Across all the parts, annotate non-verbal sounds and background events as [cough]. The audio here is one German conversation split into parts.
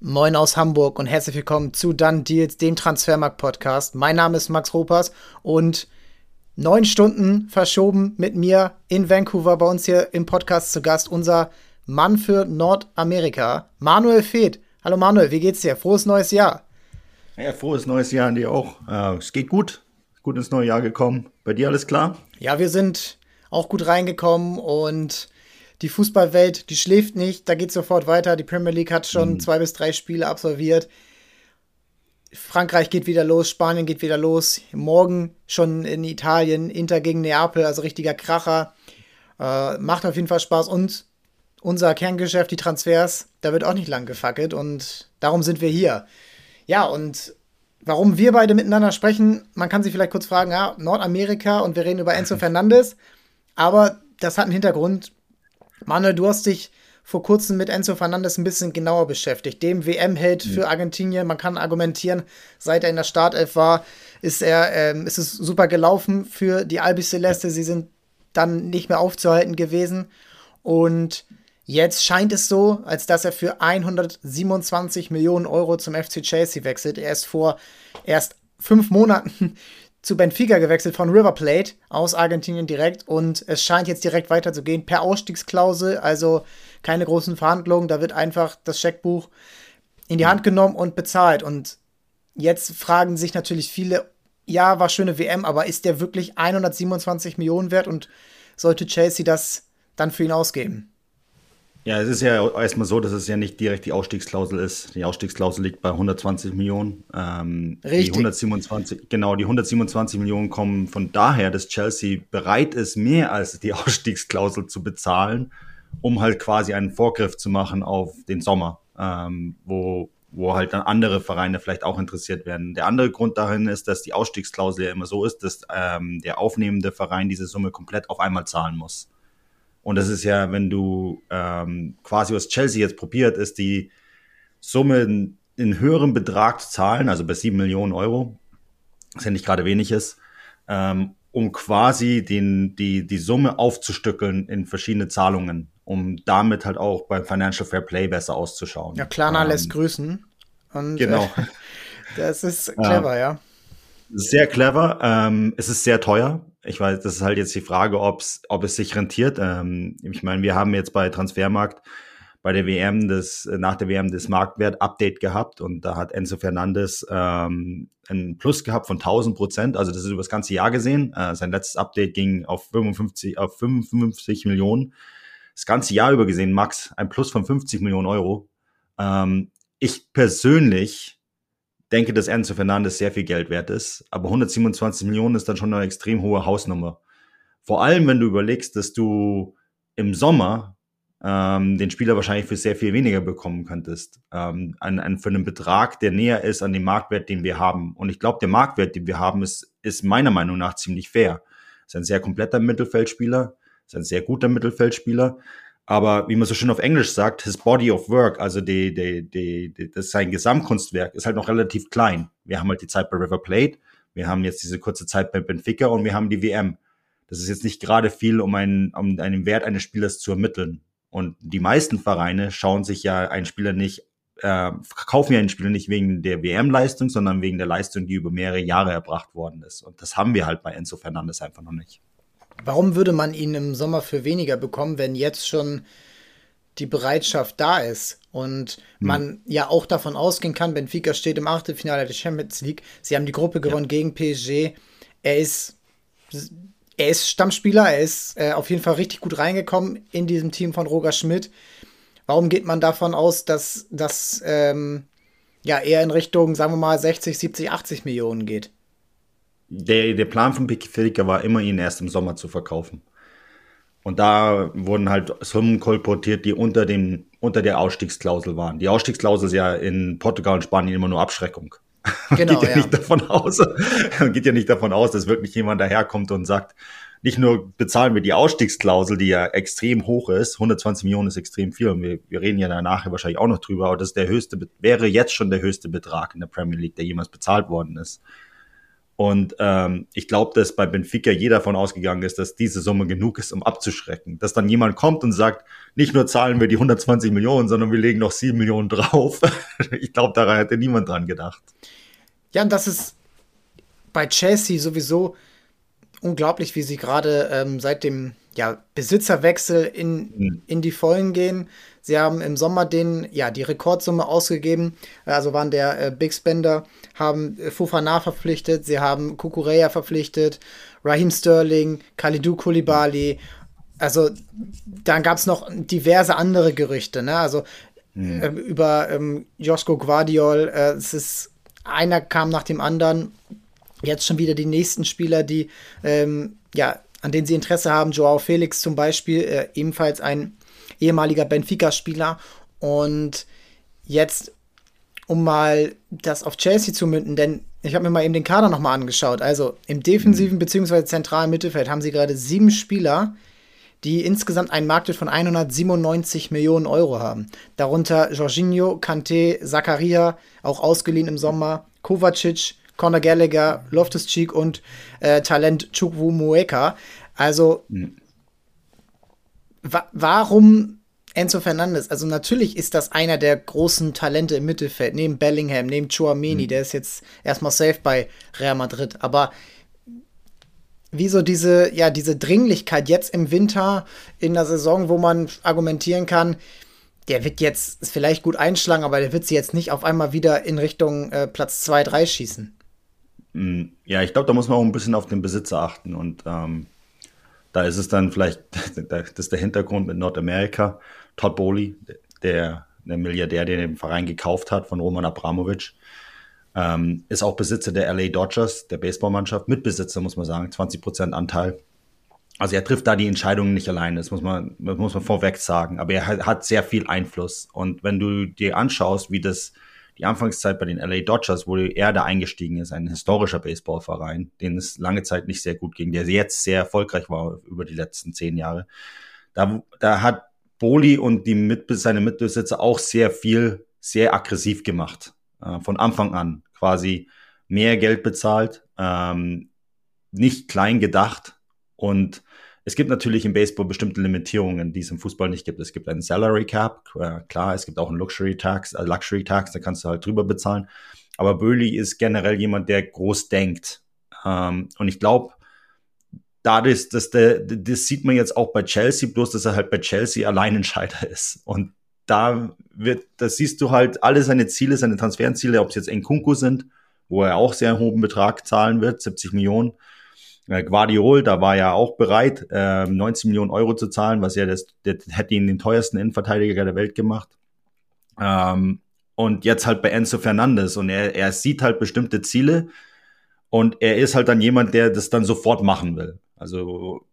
Moin aus Hamburg und herzlich willkommen zu Dann Deals, dem Transfermarkt-Podcast. Mein Name ist Max Ropers und neun Stunden verschoben mit mir in Vancouver bei uns hier im Podcast zu Gast unser Mann für Nordamerika, Manuel Feeth. Hallo Manuel, wie geht's dir? Frohes neues Jahr. Ja, frohes neues Jahr an dir auch. Äh, es geht gut, gut ins neue Jahr gekommen. Bei dir alles klar? Ja, wir sind auch gut reingekommen und die Fußballwelt, die schläft nicht, da geht sofort weiter. Die Premier League hat schon mhm. zwei bis drei Spiele absolviert. Frankreich geht wieder los, Spanien geht wieder los. Morgen schon in Italien, Inter gegen Neapel, also richtiger Kracher. Äh, macht auf jeden Fall Spaß. Und unser Kerngeschäft, die Transfers, da wird auch nicht lang gefackelt. Und darum sind wir hier. Ja, und warum wir beide miteinander sprechen, man kann sich vielleicht kurz fragen, ja, Nordamerika und wir reden über Enzo [laughs] Fernandes. Aber das hat einen Hintergrund. Manuel, du hast dich vor kurzem mit Enzo Fernandes ein bisschen genauer beschäftigt. Dem WM-Held mhm. für Argentinien. Man kann argumentieren, seit er in der Startelf war, ist er, ähm, ist es super gelaufen für die Albi Celeste. Sie sind dann nicht mehr aufzuhalten gewesen. Und jetzt scheint es so, als dass er für 127 Millionen Euro zum FC Chelsea wechselt. Er ist vor erst fünf Monaten zu Benfica gewechselt von River Plate aus Argentinien direkt und es scheint jetzt direkt weiterzugehen per Ausstiegsklausel, also keine großen Verhandlungen, da wird einfach das Scheckbuch in die Hand genommen und bezahlt. Und jetzt fragen sich natürlich viele, ja, war schöne WM, aber ist der wirklich 127 Millionen wert? Und sollte Chelsea das dann für ihn ausgeben? Ja, es ist ja erstmal so, dass es ja nicht direkt die Ausstiegsklausel ist. Die Ausstiegsklausel liegt bei 120 Millionen. Ähm, Richtig. Die 127, genau, die 127 Millionen kommen von daher, dass Chelsea bereit ist, mehr als die [laughs] Ausstiegsklausel zu bezahlen, um halt quasi einen Vorgriff zu machen auf den Sommer, ähm, wo, wo halt dann andere Vereine vielleicht auch interessiert werden. Der andere Grund darin ist, dass die Ausstiegsklausel ja immer so ist, dass ähm, der aufnehmende Verein diese Summe komplett auf einmal zahlen muss. Und das ist ja, wenn du ähm, quasi was Chelsea jetzt probiert, ist die Summe in, in höherem Betrag zu zahlen, also bei sieben Millionen Euro, was ja nicht gerade wenig ist, ähm, um quasi den, die, die Summe aufzustückeln in verschiedene Zahlungen, um damit halt auch beim Financial Fair Play besser auszuschauen. Ja, Klarna ähm, lässt grüßen. Und, genau. Äh, [laughs] das ist clever, ja. ja. Sehr clever. Ähm, es ist sehr teuer. Ich weiß, das ist halt jetzt die Frage, ob's, ob es sich rentiert. Ähm, ich meine, wir haben jetzt bei Transfermarkt bei der WM das, nach der WM das Marktwert-Update gehabt und da hat Enzo Fernandes ähm, ein Plus gehabt von 1000 Prozent. Also das ist über das ganze Jahr gesehen. Äh, sein letztes Update ging auf 55, auf 55 Millionen. Das ganze Jahr über gesehen, Max, ein Plus von 50 Millionen Euro. Ähm, ich persönlich denke, dass Enzo Fernandes sehr viel Geld wert ist, aber 127 Millionen ist dann schon eine extrem hohe Hausnummer. Vor allem, wenn du überlegst, dass du im Sommer ähm, den Spieler wahrscheinlich für sehr viel weniger bekommen könntest. Ähm, an, an, für einen Betrag, der näher ist an dem Marktwert, den wir haben. Und ich glaube, der Marktwert, den wir haben, ist, ist meiner Meinung nach ziemlich fair. Ist ein sehr kompletter Mittelfeldspieler, ist ein sehr guter Mittelfeldspieler. Aber wie man so schön auf Englisch sagt, his body of work, also die, die, die, die, das sein Gesamtkunstwerk, ist halt noch relativ klein. Wir haben halt die Zeit bei River Plate, wir haben jetzt diese kurze Zeit bei Benfica und wir haben die WM. Das ist jetzt nicht gerade viel, um einen, um einen Wert eines Spielers zu ermitteln. Und die meisten Vereine schauen sich ja einen Spieler nicht, äh, kaufen ja einen Spieler nicht wegen der WM-Leistung, sondern wegen der Leistung, die über mehrere Jahre erbracht worden ist. Und das haben wir halt bei Enzo Fernandes einfach noch nicht. Warum würde man ihn im Sommer für weniger bekommen, wenn jetzt schon die Bereitschaft da ist und hm. man ja auch davon ausgehen kann, Benfica steht im Achtelfinale der Champions League, sie haben die Gruppe gewonnen ja. gegen PSG, er ist er ist Stammspieler, er ist äh, auf jeden Fall richtig gut reingekommen in diesem Team von Roger Schmidt. Warum geht man davon aus, dass das ähm, ja eher in Richtung, sagen wir mal, 60, 70, 80 Millionen geht? Der, der Plan von Benfica war immer, ihn erst im Sommer zu verkaufen. Und da wurden halt Summen kolportiert, die unter, dem, unter der Ausstiegsklausel waren. Die Ausstiegsklausel ist ja in Portugal und Spanien immer nur Abschreckung. [laughs] Genau, geht ja, ja, nicht davon aus, geht ja nicht davon aus, dass wirklich jemand daherkommt und sagt, nicht nur bezahlen wir die Ausstiegsklausel, die ja extrem hoch ist, 120 Millionen ist extrem viel und wir, wir reden ja danach wahrscheinlich auch noch drüber, aber das ist der höchste, wäre jetzt schon der höchste Betrag in der Premier League, der jemals bezahlt worden ist. Und ähm, ich glaube, dass bei Benfica jeder davon ausgegangen ist, dass diese Summe genug ist, um abzuschrecken. Dass dann jemand kommt und sagt, nicht nur zahlen wir die 120 Millionen, sondern wir legen noch 7 Millionen drauf. [laughs] ich glaube, daran hätte niemand dran gedacht. Ja, und das ist bei Chelsea sowieso unglaublich, wie sie gerade ähm, seit dem ja, Besitzerwechsel in, mhm. in die Vollen gehen. Sie haben im Sommer den, ja, die Rekordsumme ausgegeben, also waren der äh, Big Spender, haben äh, Fofana verpflichtet, sie haben Kukureya verpflichtet, Raheem Sterling, Khalidou Koulibaly, also dann gab es noch diverse andere Gerüchte, ne? Also mhm. äh, über ähm, Josko Guardiol, äh, es ist einer kam nach dem anderen. Jetzt schon wieder die nächsten Spieler, die ähm, ja an denen sie Interesse haben. Joao Felix zum Beispiel, äh, ebenfalls ein ehemaliger Benfica-Spieler. Und jetzt, um mal das auf Chelsea zu münden, denn ich habe mir mal eben den Kader nochmal angeschaut. Also im defensiven bzw. zentralen Mittelfeld haben sie gerade sieben Spieler, die insgesamt einen Marktwert von 197 Millionen Euro haben. Darunter Jorginho, Kanté, Zakaria, auch ausgeliehen im Sommer, Kovacic, Conor Gallagher, Loftus-Cheek und äh, Talent Chukwumueka. Also mhm. wa warum Enzo Fernandes? Also natürlich ist das einer der großen Talente im Mittelfeld, neben Bellingham, neben Chouameni, mhm. der ist jetzt erstmal safe bei Real Madrid, aber wieso diese, ja, diese Dringlichkeit jetzt im Winter in der Saison, wo man argumentieren kann, der wird jetzt vielleicht gut einschlagen, aber der wird sie jetzt nicht auf einmal wieder in Richtung äh, Platz 2, 3 schießen. Mm, ja, ich glaube, da muss man auch ein bisschen auf den Besitzer achten und ähm, da ist es dann vielleicht, [laughs] das ist der Hintergrund mit Nordamerika. Todd Bowley, der, der Milliardär, der den Verein gekauft hat von Roman Abramovic, ähm, ist auch Besitzer der LA Dodgers, der Baseballmannschaft, Mitbesitzer, muss man sagen, 20% Anteil. Also er trifft da die Entscheidungen nicht alleine, das muss man, das muss man vorweg sagen. Aber er hat sehr viel Einfluss. Und wenn du dir anschaust, wie das die Anfangszeit bei den LA Dodgers, wo er da eingestiegen ist, ein historischer Baseballverein, den es lange Zeit nicht sehr gut ging, der jetzt sehr erfolgreich war über die letzten zehn Jahre. Da, da hat Boli und die Mit seine Mitbesitzer auch sehr viel, sehr aggressiv gemacht. Äh, von Anfang an quasi mehr Geld bezahlt, ähm, nicht klein gedacht und es gibt natürlich im Baseball bestimmte Limitierungen, die es im Fußball nicht gibt. Es gibt einen Salary Cap, äh, klar, es gibt auch einen Luxury Tax, äh, Luxury Tax, da kannst du halt drüber bezahlen. Aber Böhli ist generell jemand, der groß denkt. Ähm, und ich glaube, dadurch, dass der, das sieht man jetzt auch bei Chelsea, bloß dass er halt bei Chelsea Alleinentscheider ist. Und da wird, da siehst du halt alle seine Ziele, seine Transferziele, ob es jetzt Nkunku sind, wo er auch sehr hohen Betrag zahlen wird, 70 Millionen, äh, Guardiol, da war er auch bereit, äh, 19 Millionen Euro zu zahlen, was ja das, das hätte ihn den teuersten Innenverteidiger der Welt gemacht. Ähm, und jetzt halt bei Enzo Fernandes und er, er sieht halt bestimmte Ziele und er ist halt dann jemand, der das dann sofort machen will. Also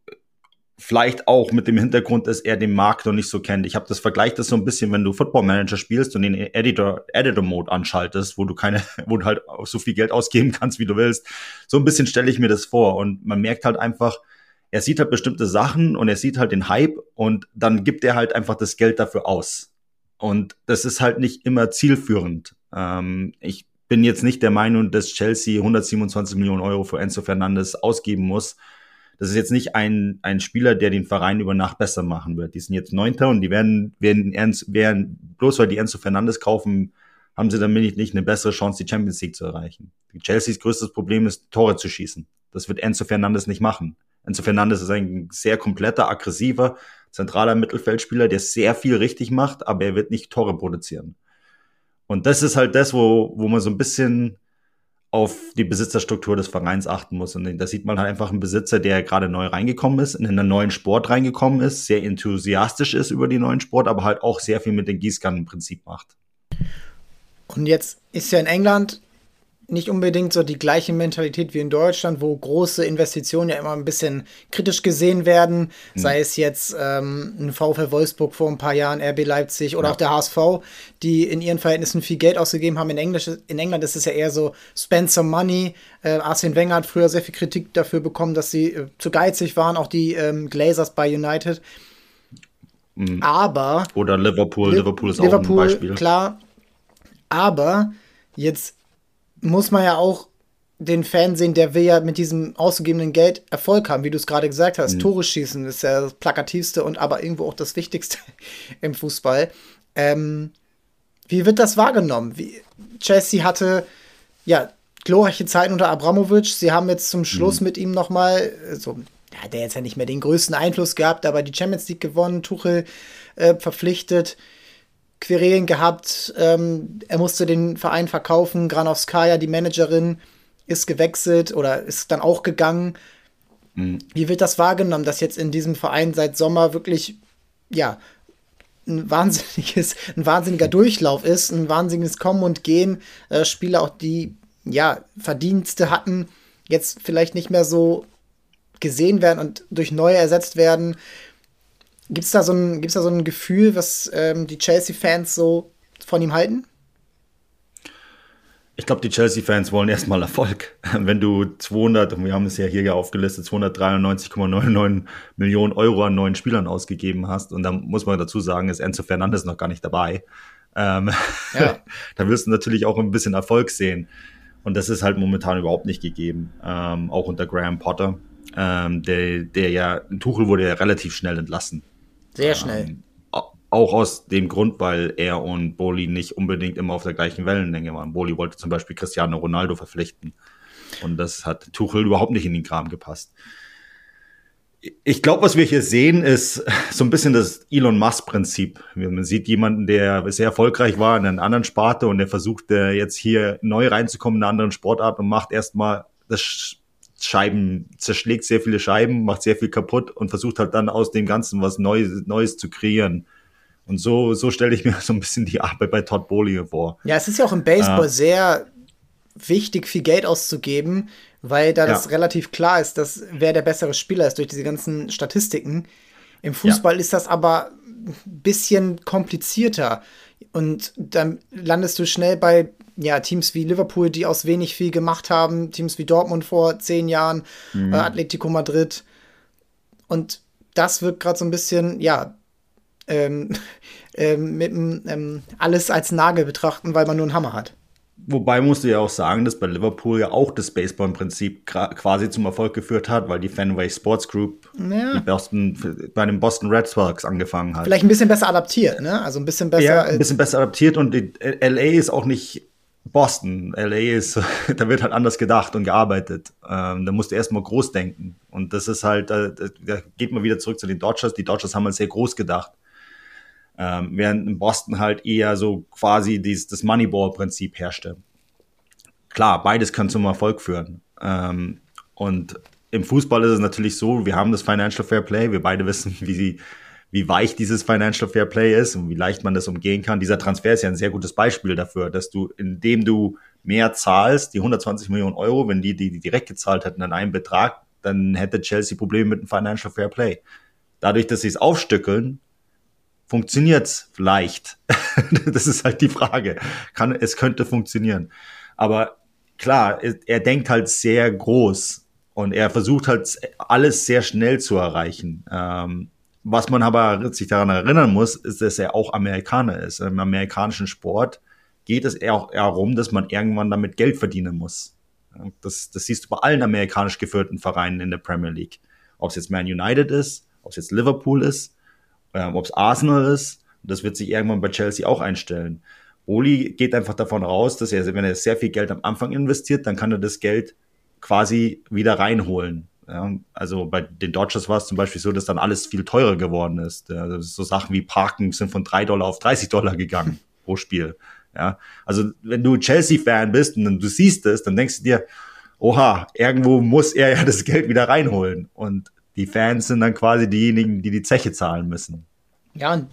Vielleicht auch mit dem Hintergrund, dass er den Markt noch nicht so kennt. Ich habe das Vergleich das so ein bisschen, wenn du Football Manager spielst und den Editor Editor Mode anschaltest, wo du keine, [laughs] wo du halt so viel Geld ausgeben kannst, wie du willst. So ein bisschen stelle ich mir das vor und man merkt halt einfach, er sieht halt bestimmte Sachen und er sieht halt den Hype und dann gibt er halt einfach das Geld dafür aus. Und das ist halt nicht immer zielführend. Ähm, ich bin jetzt nicht der Meinung, dass Chelsea 127 Millionen Euro für Enzo Fernandes ausgeben muss das ist jetzt nicht ein, ein Spieler, der den Verein über Nacht besser machen wird. Die sind jetzt Neunter und die werden, werden, ernst, werden bloß weil die Enzo Fernandes kaufen, haben sie damit nicht eine bessere Chance, die Champions League zu erreichen. Chelseas größtes Problem ist, Tore zu schießen. Das wird Enzo Fernandes nicht machen. Enzo Fernandes ist ein sehr kompletter, aggressiver, zentraler Mittelfeldspieler, der sehr viel richtig macht, aber er wird nicht Tore produzieren. Und das ist halt das, wo, wo man so ein bisschen auf die Besitzerstruktur des Vereins achten muss. Und da sieht man halt einfach einen Besitzer, der gerade neu reingekommen ist, in einen neuen Sport reingekommen ist, sehr enthusiastisch ist über den neuen Sport, aber halt auch sehr viel mit dem Gießkannenprinzip macht. Und jetzt ist ja in England nicht unbedingt so die gleiche Mentalität wie in Deutschland, wo große Investitionen ja immer ein bisschen kritisch gesehen werden, mhm. sei es jetzt ähm, ein VfL Wolfsburg vor ein paar Jahren, RB Leipzig oder ja. auch der HSV, die in ihren Verhältnissen viel Geld ausgegeben haben. In, Englisch, in England ist es ja eher so spend some money. Äh, Arsene Wenger hat früher sehr viel Kritik dafür bekommen, dass sie äh, zu geizig waren, auch die ähm, Glazers bei United. Mhm. Aber oder Liverpool, Li Liverpool ist Liverpool, auch ein Beispiel. Klar, aber jetzt muss man ja auch den Fan sehen, der will ja mit diesem ausgegebenen Geld Erfolg haben, wie du es gerade gesagt hast. Mhm. Tore schießen ist ja das plakativste und aber irgendwo auch das Wichtigste [laughs] im Fußball. Ähm, wie wird das wahrgenommen? Wie, Chelsea hatte ja glorreiche Zeiten unter Abramovic. Sie haben jetzt zum Schluss mhm. mit ihm noch mal so ja, hat er jetzt ja nicht mehr den größten Einfluss gehabt, aber die Champions League gewonnen, Tuchel äh, verpflichtet, Querelen gehabt, ähm, er musste den Verein verkaufen, Granovskaya, die Managerin, ist gewechselt oder ist dann auch gegangen. Mhm. Wie wird das wahrgenommen, dass jetzt in diesem Verein seit Sommer wirklich, ja, ein wahnsinniges, ein wahnsinniger Durchlauf ist, ein wahnsinniges Kommen und Gehen, äh, Spieler auch die, ja, Verdienste hatten, jetzt vielleicht nicht mehr so gesehen werden und durch neue ersetzt werden. Gibt es da, so ein, da so ein Gefühl, was ähm, die Chelsea-Fans so von ihm halten? Ich glaube, die Chelsea-Fans wollen erstmal Erfolg. [laughs] Wenn du 200, und wir haben es ja hier ja aufgelistet, 293,99 Millionen Euro an neuen Spielern ausgegeben hast, und da muss man dazu sagen, ist Enzo Fernandes noch gar nicht dabei. Ähm, ja. [laughs] da wirst du natürlich auch ein bisschen Erfolg sehen. Und das ist halt momentan überhaupt nicht gegeben, ähm, auch unter Graham Potter ähm, der, der ja, Tuchel wurde ja relativ schnell entlassen. Sehr schnell. Ähm, auch aus dem Grund, weil er und Boli nicht unbedingt immer auf der gleichen Wellenlänge waren. Boli wollte zum Beispiel Cristiano Ronaldo verpflichten. Und das hat Tuchel überhaupt nicht in den Kram gepasst. Ich glaube, was wir hier sehen, ist so ein bisschen das Elon Musk-Prinzip. Man sieht jemanden, der sehr erfolgreich war in einer anderen Sparte und der versucht jetzt hier neu reinzukommen in einer anderen Sportart und macht erstmal das Scheiben, zerschlägt sehr viele Scheiben, macht sehr viel kaputt und versucht halt dann aus dem Ganzen was Neues, Neues zu kreieren. Und so, so stelle ich mir [laughs] so ein bisschen die Arbeit bei Todd Bowley vor. Ja, es ist ja auch im Baseball äh, sehr wichtig, viel Geld auszugeben, weil da ja. das relativ klar ist, dass wer der bessere Spieler ist durch diese ganzen Statistiken. Im Fußball ja. ist das aber ein bisschen komplizierter. Und dann landest du schnell bei ja, Teams wie Liverpool, die aus wenig viel gemacht haben, Teams wie Dortmund vor zehn Jahren, mhm. äh, Atletico Madrid. Und das wirkt gerade so ein bisschen, ja, ähm, [laughs] ähm, mit ähm, alles als Nagel betrachten, weil man nur einen Hammer hat. Wobei musst du ja auch sagen, dass bei Liverpool ja auch das Baseball-Prinzip quasi zum Erfolg geführt hat, weil die Fenway Sports Group ja. Boston, bei den Boston Red Sox angefangen hat. Vielleicht ein bisschen besser adaptiert, ne? Also ein bisschen besser. Ja, ein bisschen besser adaptiert und die, LA ist auch nicht Boston, LA ist, [laughs] da wird halt anders gedacht und gearbeitet. Ähm, da musst du erstmal groß denken. Und das ist halt, da, da geht man wieder zurück zu den Dodgers. Die Dodgers haben halt sehr groß gedacht. Ähm, während in Boston halt eher so quasi dieses, das Moneyball-Prinzip herrschte. Klar, beides kann zum Erfolg führen. Ähm, und im Fußball ist es natürlich so, wir haben das Financial Fair Play, wir beide wissen, [laughs] wie sie, wie weich dieses Financial Fair Play ist und wie leicht man das umgehen kann. Dieser Transfer ist ja ein sehr gutes Beispiel dafür, dass du, indem du mehr zahlst, die 120 Millionen Euro, wenn die die direkt gezahlt hätten an einen Betrag, dann hätte Chelsea Probleme mit dem Financial Fair Play. Dadurch, dass sie es aufstückeln, funktioniert es vielleicht. [laughs] das ist halt die Frage. Kann, es könnte funktionieren. Aber klar, er denkt halt sehr groß und er versucht halt alles sehr schnell zu erreichen. Ähm, was man aber sich daran erinnern muss, ist, dass er auch Amerikaner ist. Im amerikanischen Sport geht es eher auch darum, dass man irgendwann damit Geld verdienen muss. Das, das siehst du bei allen amerikanisch geführten Vereinen in der Premier League. Ob es jetzt Man United ist, ob es jetzt Liverpool ist, ähm, ob es Arsenal ist. Das wird sich irgendwann bei Chelsea auch einstellen. Oli geht einfach davon raus, dass er, wenn er sehr viel Geld am Anfang investiert, dann kann er das Geld quasi wieder reinholen. Ja, also bei den Dodgers war es zum Beispiel so, dass dann alles viel teurer geworden ist. Also so Sachen wie Parken sind von drei Dollar auf 30 Dollar gegangen [laughs] pro Spiel. Ja, also wenn du Chelsea-Fan bist und du siehst es, dann denkst du dir, oha, irgendwo muss er ja das Geld wieder reinholen. Und die Fans sind dann quasi diejenigen, die die Zeche zahlen müssen. Ja, und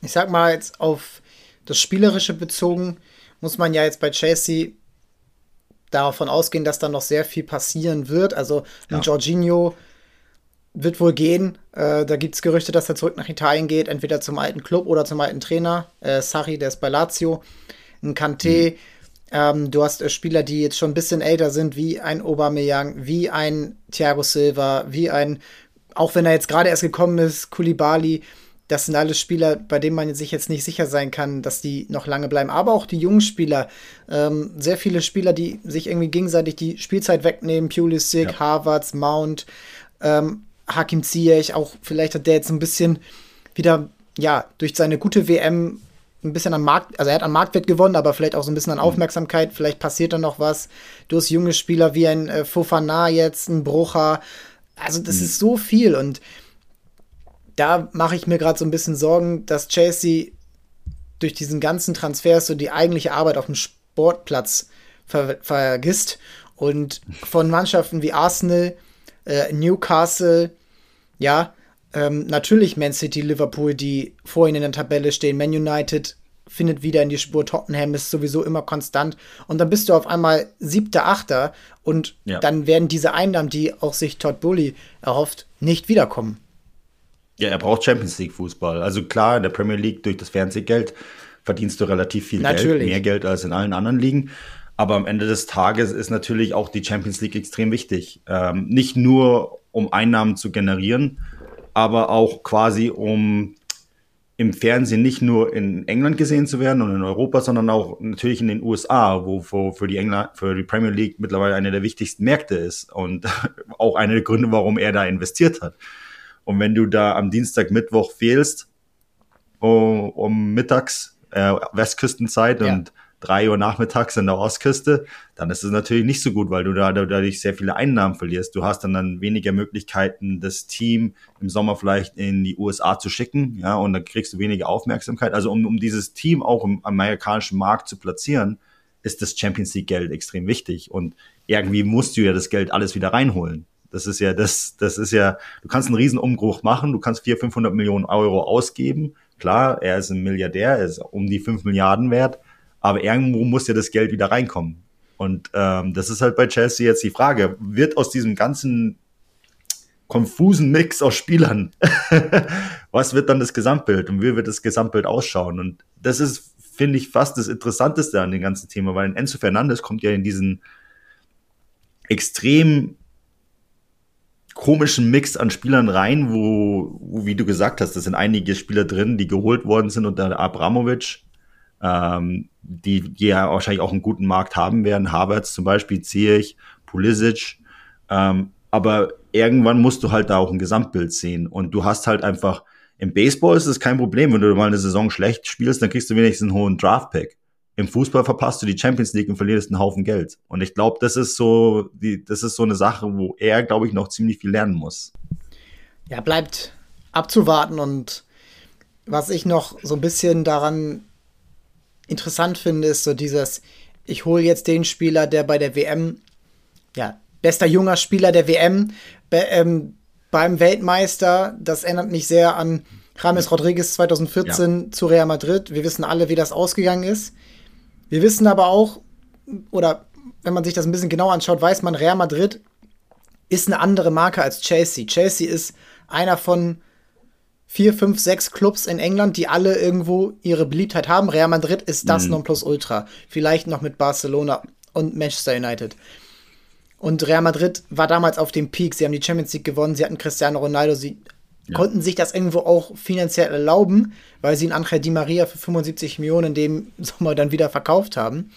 ich sag mal jetzt auf das Spielerische bezogen, muss man ja jetzt bei Chelsea davon ausgehen, dass da noch sehr viel passieren wird. Also ja. Jorginho wird wohl gehen. Äh, da gibt es Gerüchte, dass er zurück nach Italien geht, entweder zum alten Club oder zum alten Trainer. Äh, Sarri, der ist bei Lazio. Ein Kanté. Mhm. Ähm, du hast äh, Spieler, die jetzt schon ein bisschen älter sind, wie ein Aubameyang, wie ein Thiago Silva, wie ein, auch wenn er jetzt gerade erst gekommen ist, Kulibali. Das sind alles Spieler, bei denen man sich jetzt nicht sicher sein kann, dass die noch lange bleiben. Aber auch die jungen Spieler, ähm, sehr viele Spieler, die sich irgendwie gegenseitig die Spielzeit wegnehmen, Pulisic, ja. Harvards, Mount, ähm, Hakim Ziyech, auch vielleicht hat der jetzt ein bisschen wieder, ja, durch seine gute WM ein bisschen an Markt, also er hat an Marktwert gewonnen, aber vielleicht auch so ein bisschen an mhm. Aufmerksamkeit, vielleicht passiert da noch was. Du hast junge Spieler wie ein äh, Fofana jetzt, ein Brucher, also das mhm. ist so viel und da mache ich mir gerade so ein bisschen Sorgen, dass Chelsea durch diesen ganzen Transfer so die eigentliche Arbeit auf dem Sportplatz ver vergisst und von Mannschaften wie Arsenal, äh, Newcastle, ja, ähm, natürlich Man City, Liverpool, die vor ihnen in der Tabelle stehen, Man United findet wieder in die Spur, Tottenham ist sowieso immer konstant und dann bist du auf einmal siebter, achter und ja. dann werden diese Einnahmen, die auch sich Todd Bully erhofft, nicht wiederkommen. Ja, er braucht Champions League Fußball. Also klar, in der Premier League durch das Fernsehgeld verdienst du relativ viel natürlich. Geld, mehr Geld als in allen anderen Ligen. Aber am Ende des Tages ist natürlich auch die Champions League extrem wichtig. Ähm, nicht nur, um Einnahmen zu generieren, aber auch quasi, um im Fernsehen nicht nur in England gesehen zu werden und in Europa, sondern auch natürlich in den USA, wo, wo für, die England, für die Premier League mittlerweile einer der wichtigsten Märkte ist und [laughs] auch einer der Gründe, warum er da investiert hat. Und wenn du da am Dienstag, Mittwoch fehlst, um, um mittags, äh, Westküstenzeit ja. und drei Uhr nachmittags in der Ostküste, dann ist es natürlich nicht so gut, weil du da dadurch sehr viele Einnahmen verlierst. Du hast dann dann weniger Möglichkeiten, das Team im Sommer vielleicht in die USA zu schicken, ja, und dann kriegst du weniger Aufmerksamkeit. Also um, um dieses Team auch im amerikanischen Markt zu platzieren, ist das Champions League Geld extrem wichtig und irgendwie musst du ja das Geld alles wieder reinholen. Das ist ja, das, das ist ja, du kannst einen riesen Umbruch machen, du kannst 400, 500 Millionen Euro ausgeben. Klar, er ist ein Milliardär, er ist um die 5 Milliarden wert, aber irgendwo muss ja das Geld wieder reinkommen. Und ähm, das ist halt bei Chelsea jetzt die Frage, wird aus diesem ganzen konfusen Mix aus Spielern, [laughs] was wird dann das Gesamtbild und wie wird das Gesamtbild ausschauen? Und das ist, finde ich, fast das Interessanteste an dem ganzen Thema, weil Enzo Fernandes kommt ja in diesen extrem komischen Mix an Spielern rein, wo, wo, wie du gesagt hast, das sind einige Spieler drin, die geholt worden sind unter Abramovic, ähm, die, die ja wahrscheinlich auch einen guten Markt haben werden. Havertz zum Beispiel, Ziyech, Pulisic. Ähm, aber irgendwann musst du halt da auch ein Gesamtbild sehen. Und du hast halt einfach, im Baseball ist es kein Problem, wenn du mal eine Saison schlecht spielst, dann kriegst du wenigstens einen hohen Draft-Pick im Fußball verpasst du die Champions League und verlierst einen Haufen Geld. Und ich glaube, das ist so, die, das ist so eine Sache, wo er, glaube ich, noch ziemlich viel lernen muss. Ja, bleibt abzuwarten und was ich noch so ein bisschen daran interessant finde, ist so dieses, ich hole jetzt den Spieler, der bei der WM, ja, bester junger Spieler der WM, be, ähm, beim Weltmeister, das erinnert mich sehr an James Rodriguez 2014 ja. zu Real Madrid. Wir wissen alle, wie das ausgegangen ist. Wir wissen aber auch, oder wenn man sich das ein bisschen genauer anschaut, weiß man, Real Madrid ist eine andere Marke als Chelsea. Chelsea ist einer von vier, fünf, sechs Clubs in England, die alle irgendwo ihre Beliebtheit haben. Real Madrid ist das mhm. Nonplusultra. Vielleicht noch mit Barcelona und Manchester United. Und Real Madrid war damals auf dem Peak. Sie haben die Champions League gewonnen, sie hatten Cristiano Ronaldo, sie ja. konnten sich das irgendwo auch finanziell erlauben, weil sie einen Angel Di Maria für 75 Millionen in dem [laughs] Sommer dann wieder verkauft haben.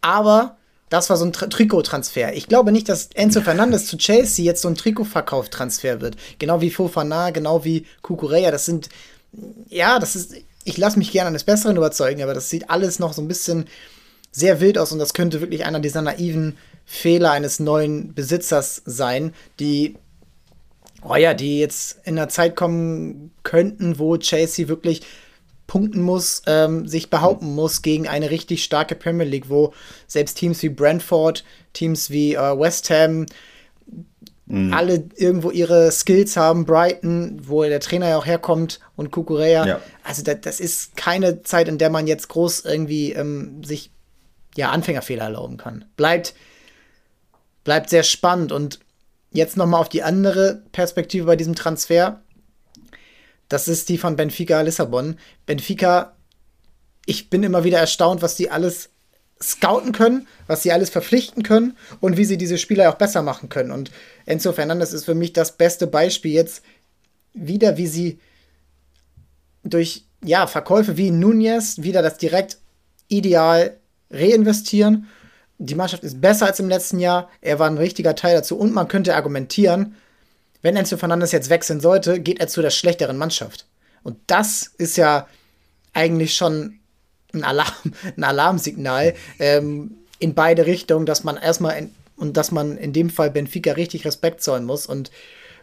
Aber das war so ein Tri Trikottransfer. Ich glaube nicht, dass Enzo [laughs] Fernandes zu Chelsea jetzt so ein Trikotverkauftransfer wird. Genau wie Fofana, genau wie Kukureya. Das sind, ja, das ist, ich lasse mich gerne eines Besseren überzeugen, aber das sieht alles noch so ein bisschen sehr wild aus und das könnte wirklich einer dieser naiven Fehler eines neuen Besitzers sein, die oh ja, die jetzt in einer Zeit kommen könnten, wo Chelsea wirklich punkten muss, ähm, sich behaupten muss gegen eine richtig starke Premier League, wo selbst Teams wie Brentford, Teams wie äh, West Ham mhm. alle irgendwo ihre Skills haben, Brighton, wo der Trainer ja auch herkommt und Kukurea. Ja. Also das, das, ist keine Zeit, in der man jetzt groß irgendwie ähm, sich ja Anfängerfehler erlauben kann. Bleibt bleibt sehr spannend und jetzt nochmal auf die andere Perspektive bei diesem Transfer. Das ist die von Benfica Lissabon. Benfica, ich bin immer wieder erstaunt, was die alles scouten können, was sie alles verpflichten können und wie sie diese Spieler auch besser machen können. Und Enzo Fernandes ist für mich das beste Beispiel jetzt wieder, wie sie durch ja, Verkäufe wie Nunez wieder das direkt ideal reinvestieren. Die Mannschaft ist besser als im letzten Jahr. Er war ein richtiger Teil dazu. Und man könnte argumentieren, wenn Enzo Fernandes jetzt wechseln sollte, geht er zu der schlechteren Mannschaft. Und das ist ja eigentlich schon ein, Alarm, [laughs] ein Alarmsignal ähm, in beide Richtungen, dass man erstmal in, und dass man in dem Fall Benfica richtig Respekt zollen muss und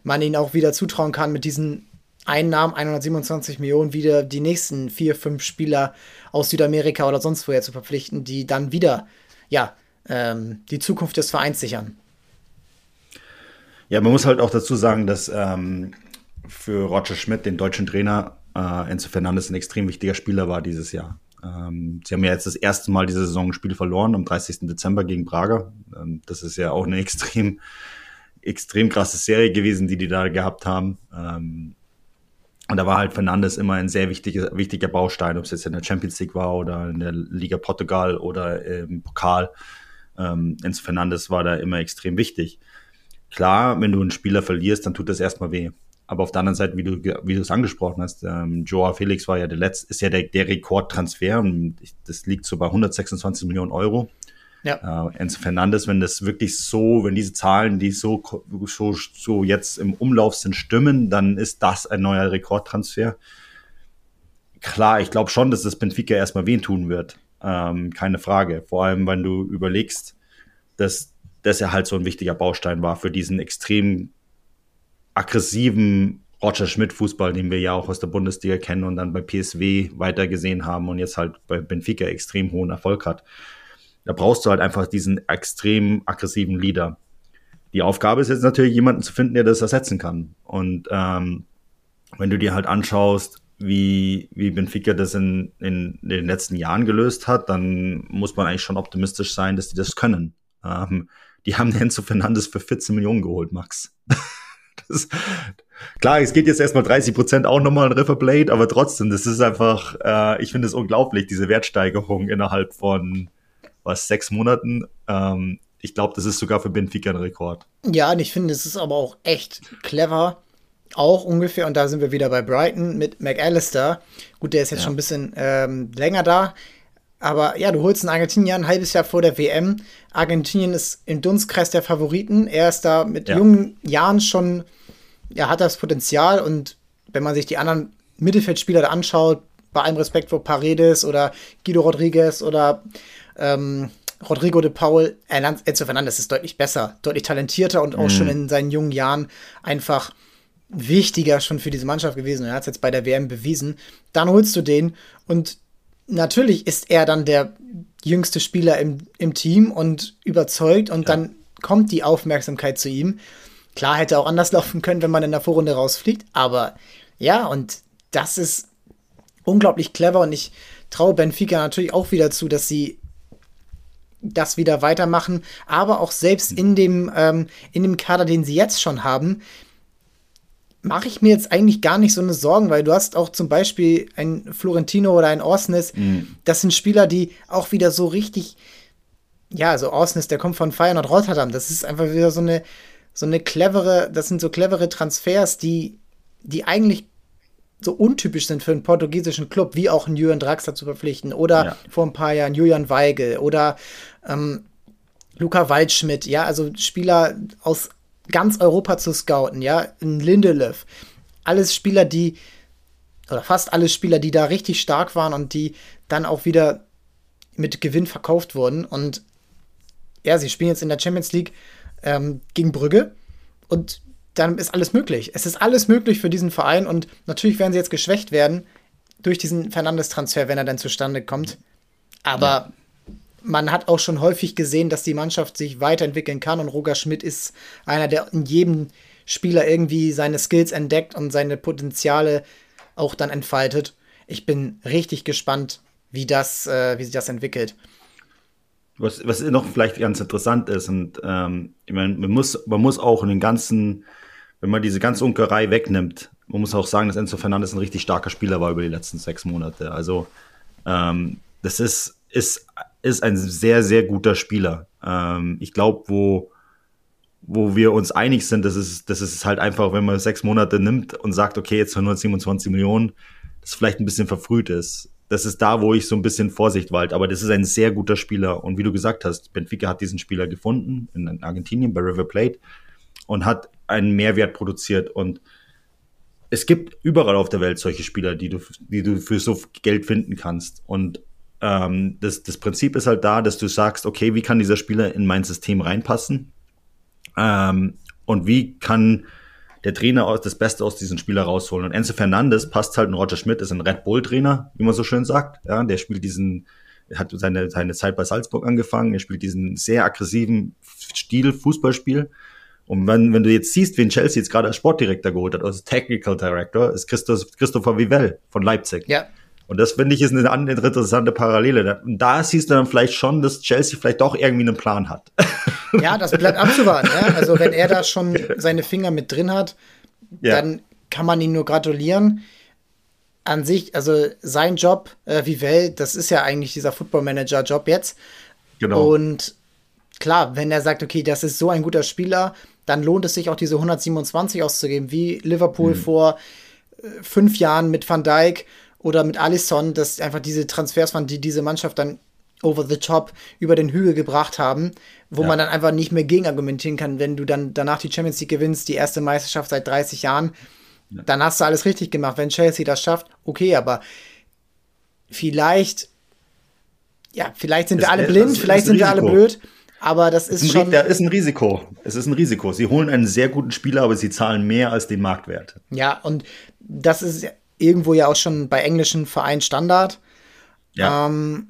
man ihnen auch wieder zutrauen kann, mit diesen Einnahmen, 127 Millionen, wieder die nächsten vier, fünf Spieler aus Südamerika oder sonst woher zu verpflichten, die dann wieder, ja, ähm, die Zukunft des Vereins sichern. Ja, man muss halt auch dazu sagen, dass ähm, für Roger Schmidt, den deutschen Trainer, äh, Enzo Fernandes ein extrem wichtiger Spieler war dieses Jahr. Ähm, sie haben ja jetzt das erste Mal diese Saison ein Spiel verloren, am 30. Dezember gegen Braga. Ähm, das ist ja auch eine [laughs] extrem, extrem krasse Serie gewesen, die die da gehabt haben. Ähm, und da war halt Fernandes immer ein sehr wichtiger, wichtiger Baustein, ob es jetzt in der Champions League war oder in der Liga Portugal oder im Pokal. Ähm, Enzo Fernandes war da immer extrem wichtig. Klar, wenn du einen Spieler verlierst, dann tut das erstmal weh. Aber auf der anderen Seite, wie du, wie du es angesprochen hast, ähm, Joao Felix war ja der letzte, ist ja der, der Rekordtransfer das liegt so bei 126 Millionen Euro. Ja. Äh, Enzo Fernandes, wenn das wirklich so, wenn diese Zahlen, die so, so, so jetzt im Umlauf sind, stimmen, dann ist das ein neuer Rekordtransfer. Klar, ich glaube schon, dass das Benfica erstmal wehen tun wird. Ähm, keine Frage. Vor allem, wenn du überlegst, dass, dass er halt so ein wichtiger Baustein war für diesen extrem aggressiven Roger Schmidt-Fußball, den wir ja auch aus der Bundesliga kennen und dann bei PSW weitergesehen haben und jetzt halt bei Benfica extrem hohen Erfolg hat. Da brauchst du halt einfach diesen extrem aggressiven Leader. Die Aufgabe ist jetzt natürlich, jemanden zu finden, der das ersetzen kann. Und ähm, wenn du dir halt anschaust, wie, wie Benfica das in, in den letzten Jahren gelöst hat, dann muss man eigentlich schon optimistisch sein, dass die das können. Ähm, die haben Enzo Fernandes für 14 Millionen geholt, Max. [laughs] das, klar, es geht jetzt erstmal 30 Prozent auch nochmal in River Blade, aber trotzdem, das ist einfach, äh, ich finde es unglaublich, diese Wertsteigerung innerhalb von was sechs Monaten. Ähm, ich glaube, das ist sogar für Benfica ein Rekord. Ja, und ich finde, es ist aber auch echt clever. Auch ungefähr, und da sind wir wieder bei Brighton mit McAllister. Gut, der ist jetzt ja. schon ein bisschen ähm, länger da. Aber ja, du holst einen Argentinier ein halbes Jahr vor der WM. Argentinien ist im Dunstkreis der Favoriten. Er ist da mit ja. jungen Jahren schon, er hat das Potenzial. Und wenn man sich die anderen Mittelfeldspieler da anschaut, bei allem Respekt vor Paredes oder Guido Rodriguez oder ähm, Rodrigo de Paul, Enzo Fernandes ist deutlich besser, deutlich talentierter und auch mhm. schon in seinen jungen Jahren einfach wichtiger schon für diese Mannschaft gewesen. Er hat es jetzt bei der WM bewiesen. Dann holst du den und natürlich ist er dann der jüngste Spieler im, im Team und überzeugt und ja. dann kommt die Aufmerksamkeit zu ihm. Klar hätte auch anders [laughs] laufen können, wenn man in der Vorrunde rausfliegt, aber ja, und das ist unglaublich clever und ich traue Benfica natürlich auch wieder zu, dass sie das wieder weitermachen, aber auch selbst in dem, ähm, in dem Kader, den sie jetzt schon haben, mache ich mir jetzt eigentlich gar nicht so eine Sorgen, weil du hast auch zum Beispiel ein Florentino oder ein Orsnes, mhm. das sind Spieler, die auch wieder so richtig, ja, also Orsnes, der kommt von Feyenoord Rotterdam, das ist einfach wieder so eine, so eine clevere, das sind so clevere Transfers, die, die eigentlich so untypisch sind für einen portugiesischen Club, wie auch einen Julian Draxler zu verpflichten oder ja. vor ein paar Jahren Julian Weigel oder ähm, Luca Waldschmidt, ja, also Spieler aus ganz Europa zu scouten, ja, in Lindelöf. Alles Spieler, die, oder fast alle Spieler, die da richtig stark waren und die dann auch wieder mit Gewinn verkauft wurden. Und ja, sie spielen jetzt in der Champions League ähm, gegen Brügge und dann ist alles möglich. Es ist alles möglich für diesen Verein und natürlich werden sie jetzt geschwächt werden durch diesen Fernandes-Transfer, wenn er dann zustande kommt. Aber ja. Man hat auch schon häufig gesehen, dass die Mannschaft sich weiterentwickeln kann und Roger Schmidt ist einer, der in jedem Spieler irgendwie seine Skills entdeckt und seine Potenziale auch dann entfaltet. Ich bin richtig gespannt, wie das, äh, wie sich das entwickelt. Was, was noch vielleicht ganz interessant ist, und ähm, ich meine, man muss, man muss auch in den ganzen wenn man diese ganze Unkerei wegnimmt, man muss auch sagen, dass Enzo Fernandes ein richtig starker Spieler war über die letzten sechs Monate. Also ähm, das ist, ist, ist ein sehr, sehr guter Spieler. Ähm, ich glaube, wo, wo wir uns einig sind, das ist, das ist halt einfach, wenn man sechs Monate nimmt und sagt, okay, jetzt 127 Millionen, es vielleicht ein bisschen verfrüht ist. Das ist da, wo ich so ein bisschen Vorsicht walte. Aber das ist ein sehr guter Spieler. Und wie du gesagt hast, Benfica hat diesen Spieler gefunden in Argentinien bei River Plate und hat einen Mehrwert produziert. Und es gibt überall auf der Welt solche Spieler, die du, die du für so Geld finden kannst. Und ähm, das, das Prinzip ist halt da, dass du sagst, okay, wie kann dieser Spieler in mein System reinpassen? Ähm, und wie kann der Trainer aus, das Beste aus diesem Spieler rausholen. Und Enzo Fernandes passt halt, und Roger Schmidt ist ein Red Bull-Trainer, wie man so schön sagt. Ja, der spielt diesen, er hat seine, seine Zeit bei Salzburg angefangen, er spielt diesen sehr aggressiven Stil, Fußballspiel. Und wenn, wenn du jetzt siehst, wen Chelsea jetzt gerade als Sportdirektor geholt hat, als Technical Director, ist Christoph, Christopher Vivell von Leipzig. Ja. Und das finde ich ist eine, eine interessante Parallele. Und da siehst du dann vielleicht schon, dass Chelsea vielleicht doch irgendwie einen Plan hat. [laughs] Ja, das bleibt abzuwarten. Ja? Also wenn er da schon [laughs] seine Finger mit drin hat, ja. dann kann man ihm nur gratulieren. An sich, also sein Job, äh, Vivell, das ist ja eigentlich dieser Football Manager Job jetzt. Genau. Und klar, wenn er sagt, okay, das ist so ein guter Spieler, dann lohnt es sich auch diese 127 auszugeben, wie Liverpool mhm. vor äh, fünf Jahren mit Van Dijk oder mit Alisson, dass einfach diese Transfers waren, die diese Mannschaft dann over the top über den Hügel gebracht haben, wo ja. man dann einfach nicht mehr gegen argumentieren kann, wenn du dann danach die Champions League gewinnst, die erste Meisterschaft seit 30 Jahren, ja. dann hast du alles richtig gemacht. Wenn Chelsea das schafft, okay, aber vielleicht, ja, vielleicht sind es wir alle blind, vielleicht sind wir alle blöd. Aber das ist, ist schon. Da ist ein Risiko. Es ist ein Risiko. Sie holen einen sehr guten Spieler, aber sie zahlen mehr als den Marktwert. Ja, und das ist irgendwo ja auch schon bei englischen Vereinen Standard. Ja. Ähm,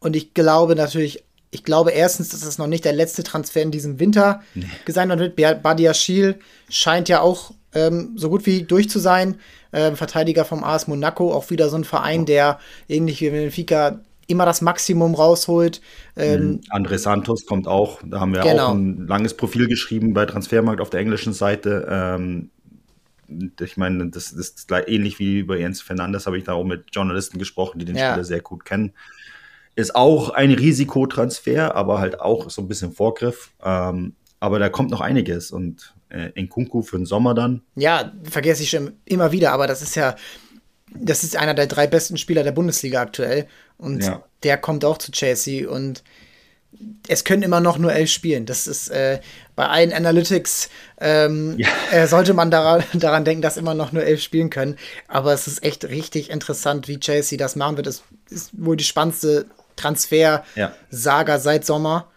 und ich glaube natürlich, ich glaube erstens, dass das noch nicht der letzte Transfer in diesem Winter nee. sein wird. Badia Schiel scheint ja auch ähm, so gut wie durch zu sein. Ähm, Verteidiger vom AS Monaco, auch wieder so ein Verein, der ähnlich wie Benfica immer das Maximum rausholt. Ähm, mhm. André Santos kommt auch, da haben wir genau. auch ein langes Profil geschrieben bei Transfermarkt auf der englischen Seite. Ähm, ich meine, das, ist ähnlich wie bei Jens Fernandes, habe ich da auch mit Journalisten gesprochen, die den ja. Spieler sehr gut kennen. Ist auch ein Risikotransfer, aber halt auch so ein bisschen Vorgriff. Ähm, aber da kommt noch einiges und äh, in Kunku für den Sommer dann. Ja, vergesse ich schon immer wieder, aber das ist ja, das ist einer der drei besten Spieler der Bundesliga aktuell und ja. der kommt auch zu Chelsea und es können immer noch nur elf spielen. Das ist äh, bei allen Analytics ähm, ja. äh, sollte man daran, daran denken, dass immer noch nur elf spielen können. Aber es ist echt richtig interessant, wie Chelsea das machen wird. Es ist wohl die spannendste Transfer-Saga ja. seit Sommer.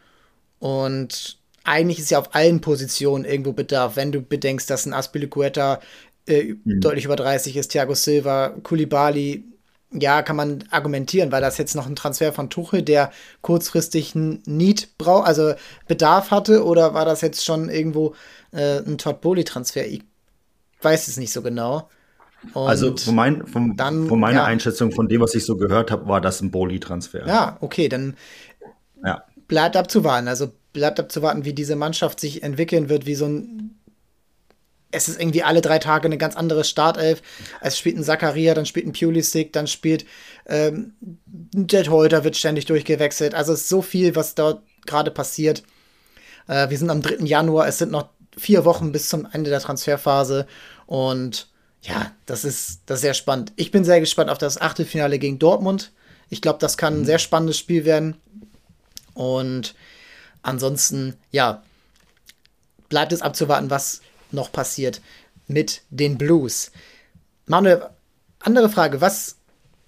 Und eigentlich ist ja auf allen Positionen irgendwo Bedarf, wenn du bedenkst, dass ein Aspilicueta äh, mhm. deutlich über 30 ist, Thiago Silva, Kulibali, ja, kann man argumentieren, weil das jetzt noch ein Transfer von Tuchel, der kurzfristig ein Need braucht, also Bedarf hatte, oder war das jetzt schon irgendwo äh, ein Todd Bowley-Transfer? Ich weiß es nicht so genau. Und also von, mein, von, dann, von meiner ja. Einschätzung, von dem, was ich so gehört habe, war das ein Bowley-Transfer. Ja, okay, dann ja. bleibt abzuwarten. Also bleibt abzuwarten, wie diese Mannschaft sich entwickeln wird, wie so ein es ist irgendwie alle drei Tage eine ganz andere Startelf. Es spielt ein Zakaria, dann spielt ein Pulisic, dann spielt ähm, Jet Holter wird ständig durchgewechselt. Also es ist so viel, was dort gerade passiert. Äh, wir sind am 3. Januar, es sind noch vier Wochen bis zum Ende der Transferphase und ja, das ist, das ist sehr spannend. Ich bin sehr gespannt auf das Achtelfinale gegen Dortmund. Ich glaube, das kann ein mhm. sehr spannendes Spiel werden. Und ansonsten, ja, bleibt es abzuwarten, was noch passiert mit den Blues. Manuel, andere Frage, was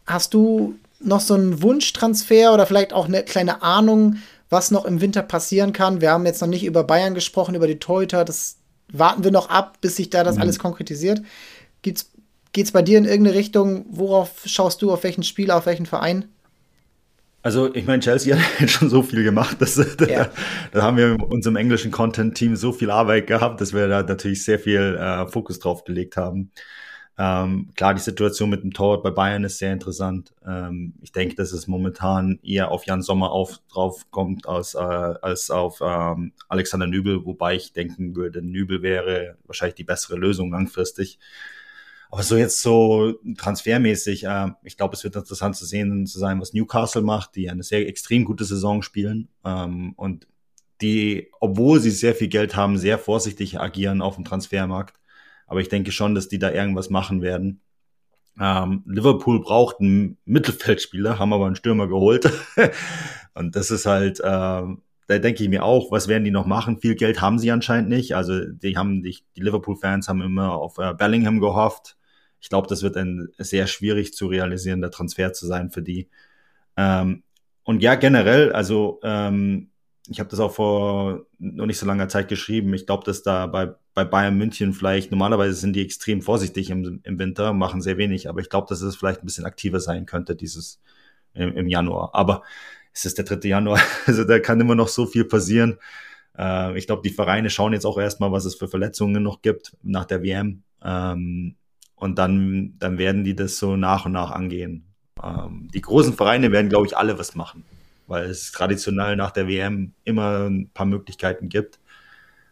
hast du noch so einen Wunschtransfer oder vielleicht auch eine kleine Ahnung, was noch im Winter passieren kann? Wir haben jetzt noch nicht über Bayern gesprochen, über die Torhüter, das warten wir noch ab, bis sich da das mhm. alles konkretisiert. Geht es bei dir in irgendeine Richtung? Worauf schaust du, auf welchen Spieler, auf welchen Verein? Also ich meine, Chelsea [laughs] hat jetzt schon so viel gemacht, dass, ja. da, da, haben wir in unserem englischen Content-Team so viel Arbeit gehabt, dass wir da natürlich sehr viel äh, Fokus drauf gelegt haben. Ähm, klar, die Situation mit dem Torwart bei Bayern ist sehr interessant. Ähm, ich denke, dass es momentan eher auf Jan Sommer auf, drauf kommt als, äh, als auf ähm, Alexander Nübel, wobei ich denken würde, Nübel wäre wahrscheinlich die bessere Lösung langfristig. Aber so jetzt so transfermäßig, äh, ich glaube, es wird interessant zu sehen zu sein, was Newcastle macht, die eine sehr extrem gute Saison spielen ähm, und die, obwohl sie sehr viel Geld haben, sehr vorsichtig agieren auf dem Transfermarkt. Aber ich denke schon, dass die da irgendwas machen werden. Ähm, Liverpool braucht einen Mittelfeldspieler, haben aber einen Stürmer geholt. [laughs] und das ist halt, äh, da denke ich mir auch, was werden die noch machen? Viel Geld haben sie anscheinend nicht. Also die haben die, die Liverpool-Fans haben immer auf äh, Bellingham gehofft. Ich glaube, das wird ein sehr schwierig zu realisierender Transfer zu sein für die. Ähm, und ja, generell, also ähm, ich habe das auch vor noch nicht so langer Zeit geschrieben. Ich glaube, dass da bei, bei Bayern München vielleicht, normalerweise sind die extrem vorsichtig im, im Winter, machen sehr wenig, aber ich glaube, dass es vielleicht ein bisschen aktiver sein könnte, dieses im, im Januar. Aber es ist der 3. Januar, [laughs] also da kann immer noch so viel passieren. Äh, ich glaube, die Vereine schauen jetzt auch erstmal, was es für Verletzungen noch gibt nach der WM. Ähm, und dann, dann werden die das so nach und nach angehen. Ähm, die großen Vereine werden, glaube ich, alle was machen weil es traditionell nach der WM immer ein paar Möglichkeiten gibt.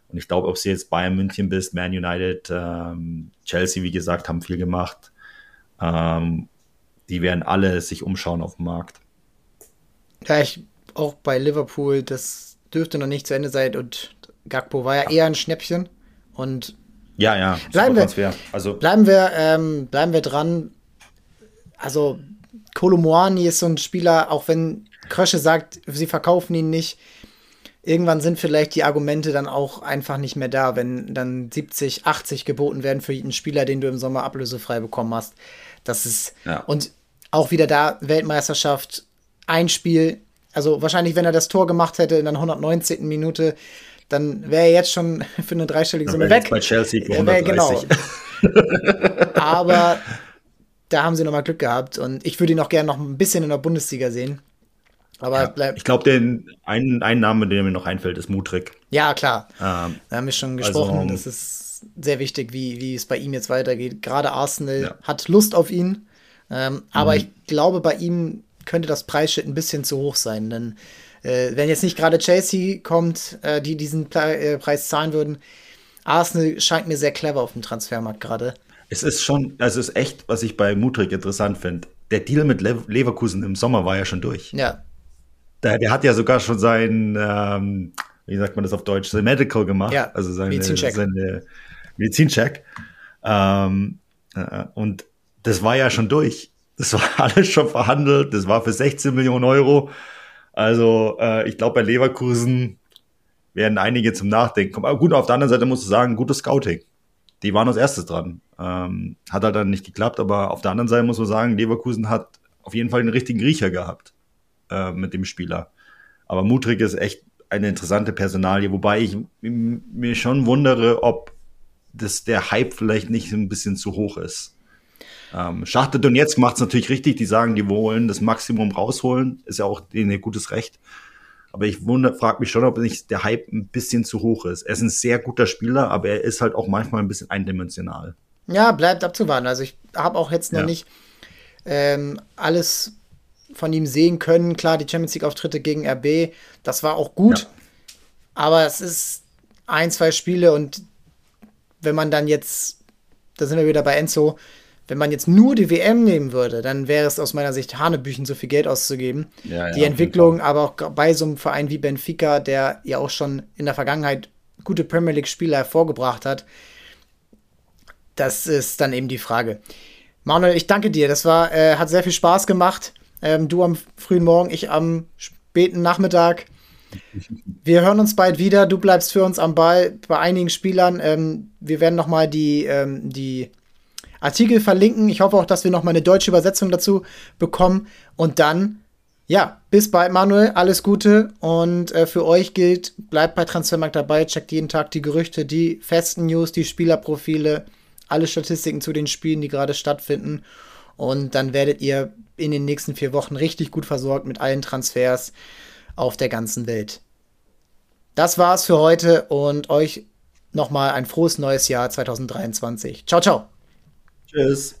Und ich glaube, ob sie jetzt Bayern München bist, Man United, ähm, Chelsea, wie gesagt, haben viel gemacht. Ähm, die werden alle sich umschauen auf dem Markt. Ja, ich auch bei Liverpool, das dürfte noch nicht zu Ende sein und Gakpo war ja eher ein Schnäppchen und ja, ja, bleiben wir, also bleiben wir, ähm, bleiben wir dran. Also Kolomoani ist so ein Spieler, auch wenn Krösche sagt, sie verkaufen ihn nicht. Irgendwann sind vielleicht die Argumente dann auch einfach nicht mehr da, wenn dann 70, 80 geboten werden für jeden Spieler, den du im Sommer ablösefrei bekommen hast. Das ist ja. und auch wieder da Weltmeisterschaft, ein Spiel. Also wahrscheinlich, wenn er das Tor gemacht hätte in der 119. Minute, dann wäre er jetzt schon [laughs] für eine dreistellige Summe weg. Bei Chelsea für 130. Genau. [laughs] [laughs] Aber da haben sie nochmal Glück gehabt und ich würde ihn auch gerne noch ein bisschen in der Bundesliga sehen. Aber ja, ich glaube, den einen, einen Name, der mir noch einfällt, ist Mutrik. Ja, klar. Ähm, da haben wir schon gesprochen. Also, das ist sehr wichtig, wie, wie es bei ihm jetzt weitergeht. Gerade Arsenal ja. hat Lust auf ihn. Ähm, aber mhm. ich glaube, bei ihm könnte das Preisschild ein bisschen zu hoch sein. Denn äh, wenn jetzt nicht gerade Chelsea kommt, äh, die diesen Pre äh, Preis zahlen würden, Arsenal scheint mir sehr clever auf dem Transfermarkt gerade. Es ist schon, also es ist echt, was ich bei Mutrik interessant finde. Der Deal mit Le Leverkusen im Sommer war ja schon durch. Ja. Der, der hat ja sogar schon sein, ähm, wie sagt man das auf Deutsch, sein Medical gemacht. Ja, also seine, Medizincheck. Seine Medizincheck. Ähm, äh, und das war ja schon durch. Das war [laughs] alles schon verhandelt. Das war für 16 Millionen Euro. Also äh, ich glaube, bei Leverkusen werden einige zum Nachdenken kommen. Aber gut, auf der anderen Seite musst du sagen, gutes Scouting. Die waren als erstes dran. Ähm, hat halt dann nicht geklappt, aber auf der anderen Seite muss man sagen, Leverkusen hat auf jeden Fall den richtigen Riecher gehabt äh, mit dem Spieler. Aber Mutrig ist echt eine interessante Personalie, wobei ich mir schon wundere, ob das der Hype vielleicht nicht ein bisschen zu hoch ist. Ähm, Schachtel Donetsk macht es natürlich richtig, die sagen, die wollen das Maximum rausholen, ist ja auch denen ein gutes Recht. Aber ich frage mich schon, ob nicht der Hype ein bisschen zu hoch ist. Er ist ein sehr guter Spieler, aber er ist halt auch manchmal ein bisschen eindimensional. Ja, bleibt abzuwarten. Also ich habe auch jetzt noch ja. nicht ähm, alles von ihm sehen können. Klar, die Champions League-Auftritte gegen RB, das war auch gut. Ja. Aber es ist ein, zwei Spiele und wenn man dann jetzt, da sind wir wieder bei Enzo, wenn man jetzt nur die WM nehmen würde, dann wäre es aus meiner Sicht Hanebüchen, so viel Geld auszugeben. Ja, die ja, Entwicklung, aber auch bei so einem Verein wie Benfica, der ja auch schon in der Vergangenheit gute Premier League-Spieler hervorgebracht hat, das ist dann eben die Frage. Manuel, ich danke dir. Das war, äh, hat sehr viel Spaß gemacht. Ähm, du am frühen Morgen, ich am späten Nachmittag. Wir hören uns bald wieder. Du bleibst für uns am Ball bei einigen Spielern. Ähm, wir werden noch mal die, ähm, die Artikel verlinken. Ich hoffe auch, dass wir noch mal eine deutsche Übersetzung dazu bekommen. Und dann, ja, bis bald, Manuel. Alles Gute. Und äh, für euch gilt, bleibt bei Transfermarkt dabei. Checkt jeden Tag die Gerüchte, die festen News, die Spielerprofile, alle Statistiken zu den Spielen, die gerade stattfinden. Und dann werdet ihr in den nächsten vier Wochen richtig gut versorgt mit allen Transfers auf der ganzen Welt. Das war's für heute und euch nochmal ein frohes neues Jahr 2023. Ciao, ciao. Cheers.